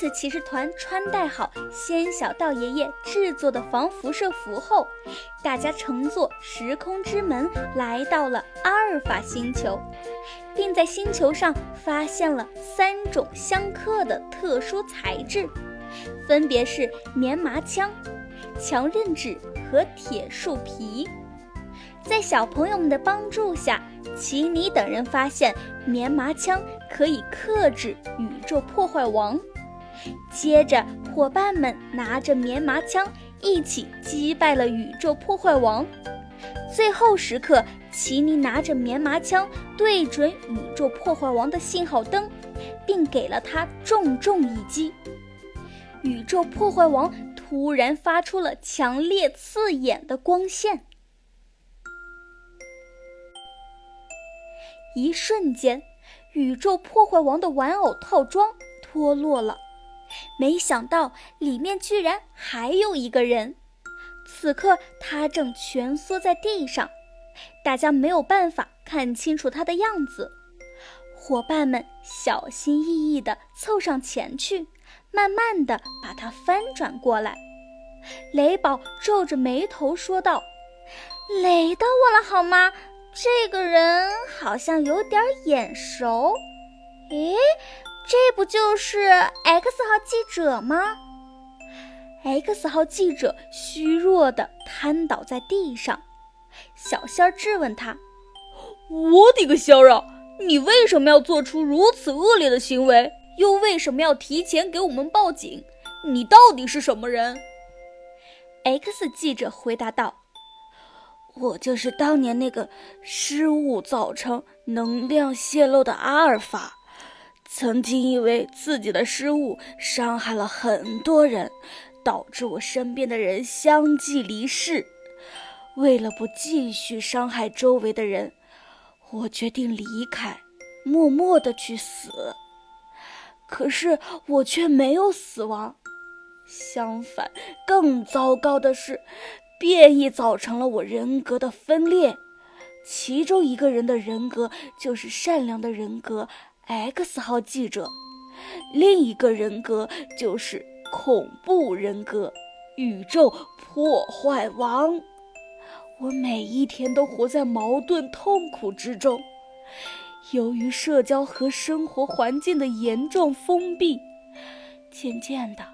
次骑士团穿戴好仙小道爷爷制作的防辐射服后，大家乘坐时空之门来到了阿尔法星球，并在星球上发现了三种相克的特殊材质，分别是棉麻枪、强韧纸和铁树皮。在小朋友们的帮助下，奇尼等人发现棉麻枪可以克制宇宙破坏王。接着，伙伴们拿着棉麻枪一起击败了宇宙破坏王。最后时刻，奇尼拿着棉麻枪对准宇宙破坏王的信号灯，并给了他重重一击。宇宙破坏王突然发出了强烈刺眼的光线。一瞬间，宇宙破坏王的玩偶套装脱落了，没想到里面居然还有一个人。此刻他正蜷缩在地上，大家没有办法看清楚他的样子。伙伴们小心翼翼地凑上前去，慢慢地把他翻转过来。雷宝皱着眉头说道：“雷到我了，好吗？”这个人好像有点眼熟，诶，这不就是 X 号记者吗？X 号记者虚弱地瘫倒在地上，小仙儿质问他：“我的个仙儿啊，你为什么要做出如此恶劣的行为？又为什么要提前给我们报警？你到底是什么人？”X 记者回答道。我就是当年那个失误造成能量泄漏的阿尔法，曾经因为自己的失误伤害了很多人，导致我身边的人相继离世。为了不继续伤害周围的人，我决定离开，默默的去死。可是我却没有死亡，相反，更糟糕的是。变异造成了我人格的分裂，其中一个人的人格就是善良的人格 X 号记者，另一个人格就是恐怖人格宇宙破坏王。我每一天都活在矛盾痛苦之中，由于社交和生活环境的严重封闭，渐渐的。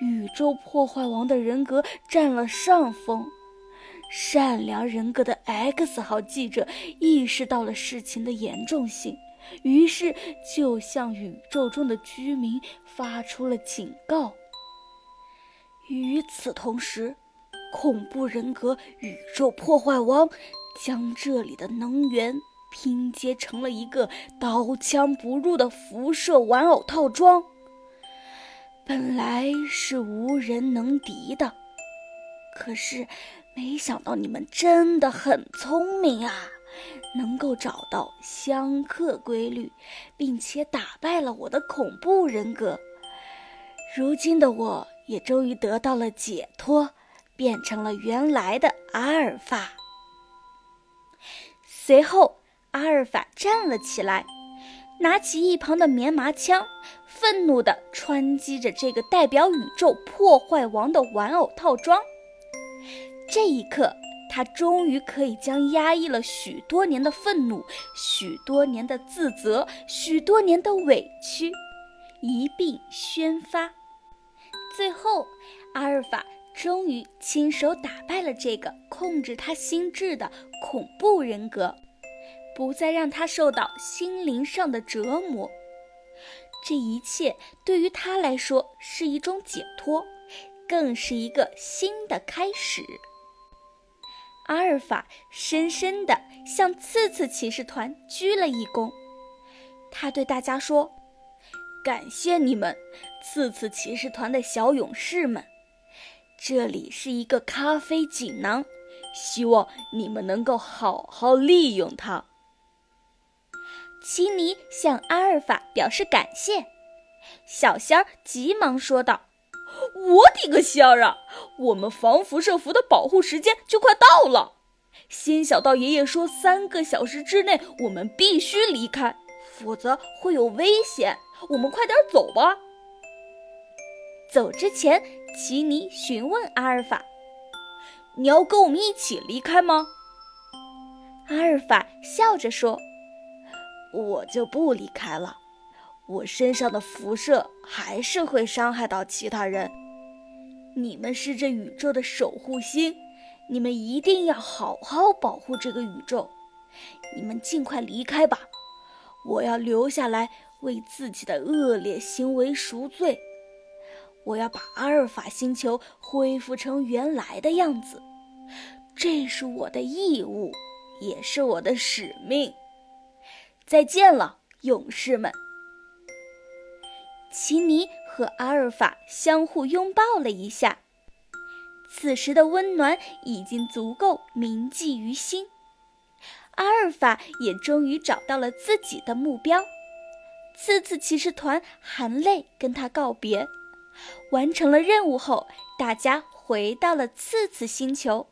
宇宙破坏王的人格占了上风，善良人格的 X 号记者意识到了事情的严重性，于是就向宇宙中的居民发出了警告。与此同时，恐怖人格宇宙破坏王将这里的能源拼接成了一个刀枪不入的辐射玩偶套装。本来是无人能敌的，可是没想到你们真的很聪明啊，能够找到相克规律，并且打败了我的恐怖人格。如今的我也终于得到了解脱，变成了原来的阿尔法。随后，阿尔法站了起来。拿起一旁的棉麻枪，愤怒地穿击着这个代表宇宙破坏王的玩偶套装。这一刻，他终于可以将压抑了许多年的愤怒、许多年的自责、许多年的委屈一并宣发。最后，阿尔法终于亲手打败了这个控制他心智的恐怖人格。不再让他受到心灵上的折磨，这一切对于他来说是一种解脱，更是一个新的开始。阿尔法深深地向刺刺骑士团鞠了一躬，他对大家说：“感谢你们，刺刺骑士团的小勇士们。这里是一个咖啡锦囊，希望你们能够好好利用它。”奇尼向阿尔法表示感谢，小仙儿急忙说道：“我的个仙儿啊！我们防辐射服的保护时间就快到了。仙小道爷爷说，三个小时之内我们必须离开，否则会有危险。我们快点走吧。”走之前，奇尼询问阿尔法：“你要跟我们一起离开吗？”阿尔法笑着说：“我就不离开了，我身上的辐射还是会伤害到其他人。你们是这宇宙的守护星，你们一定要好好保护这个宇宙。你们尽快离开吧，我要留下来为自己的恶劣行为赎罪。我要把阿尔法星球恢复成原来的样子，这是我的义务。”也是我的使命。再见了，勇士们！奇尼和阿尔法相互拥抱了一下，此时的温暖已经足够铭记于心。阿尔法也终于找到了自己的目标。次次骑士团含泪跟他告别。完成了任务后，大家回到了次次星球。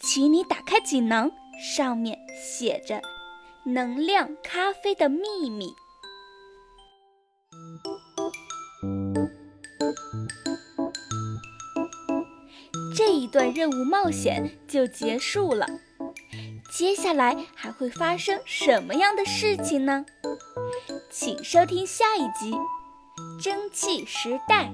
奇尼打开锦囊。上面写着“能量咖啡的秘密”。段任务冒险就结束了，接下来还会发生什么样的事情呢？请收听下一集《蒸汽时代》。